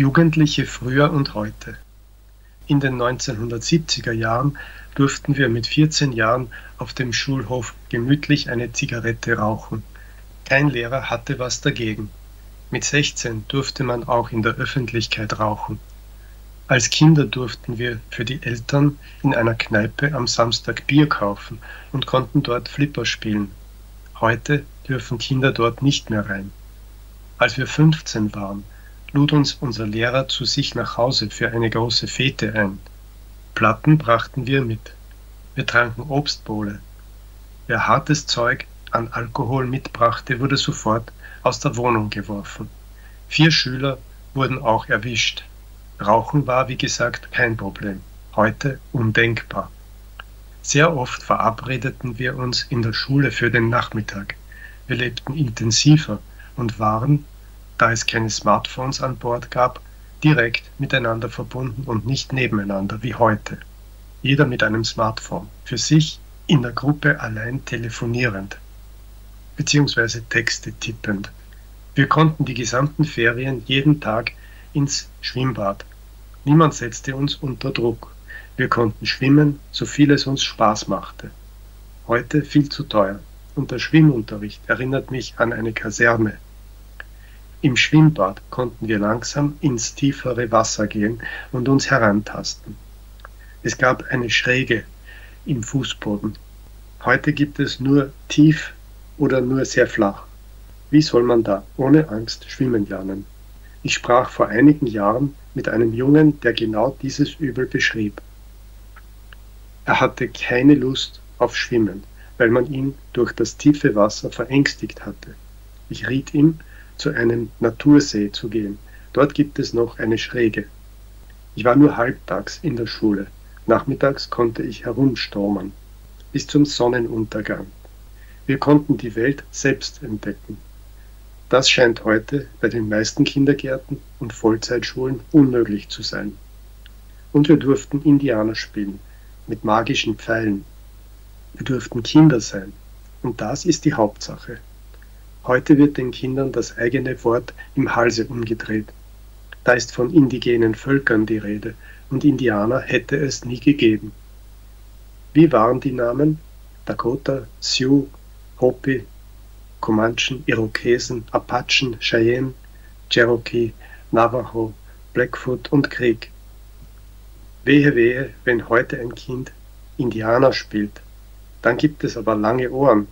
Jugendliche früher und heute. In den 1970er Jahren durften wir mit 14 Jahren auf dem Schulhof gemütlich eine Zigarette rauchen. Kein Lehrer hatte was dagegen. Mit 16 durfte man auch in der Öffentlichkeit rauchen. Als Kinder durften wir für die Eltern in einer Kneipe am Samstag Bier kaufen und konnten dort Flipper spielen. Heute dürfen Kinder dort nicht mehr rein. Als wir 15 waren, lud uns unser Lehrer zu sich nach Hause für eine große Fete ein. Platten brachten wir mit. Wir tranken Obstbowle. Wer hartes Zeug an Alkohol mitbrachte, wurde sofort aus der Wohnung geworfen. Vier Schüler wurden auch erwischt. Rauchen war, wie gesagt, kein Problem. Heute undenkbar. Sehr oft verabredeten wir uns in der Schule für den Nachmittag. Wir lebten intensiver und waren da es keine Smartphones an Bord gab, direkt miteinander verbunden und nicht nebeneinander wie heute. Jeder mit einem Smartphone, für sich in der Gruppe allein telefonierend bzw. Texte tippend. Wir konnten die gesamten Ferien jeden Tag ins Schwimmbad. Niemand setzte uns unter Druck. Wir konnten schwimmen, so viel es uns Spaß machte. Heute viel zu teuer. Und der Schwimmunterricht erinnert mich an eine Kaserne. Im Schwimmbad konnten wir langsam ins tiefere Wasser gehen und uns herantasten. Es gab eine Schräge im Fußboden. Heute gibt es nur tief oder nur sehr flach. Wie soll man da ohne Angst schwimmen lernen? Ich sprach vor einigen Jahren mit einem Jungen, der genau dieses Übel beschrieb. Er hatte keine Lust auf Schwimmen, weil man ihn durch das tiefe Wasser verängstigt hatte. Ich riet ihm, zu einem Natursee zu gehen. Dort gibt es noch eine Schräge. Ich war nur halbtags in der Schule. Nachmittags konnte ich herumstürmen. Bis zum Sonnenuntergang. Wir konnten die Welt selbst entdecken. Das scheint heute bei den meisten Kindergärten und Vollzeitschulen unmöglich zu sein. Und wir durften Indianer spielen, mit magischen Pfeilen. Wir durften Kinder sein. Und das ist die Hauptsache. Heute wird den Kindern das eigene Wort im Halse umgedreht. Da ist von indigenen Völkern die Rede, und Indianer hätte es nie gegeben. Wie waren die Namen? Dakota, Sioux, Hopi, Comanchen, Irokesen, Apachen, Cheyenne, Cherokee, Navajo, Blackfoot und Krieg. Wehe, wehe, wenn heute ein Kind Indianer spielt. Dann gibt es aber lange Ohren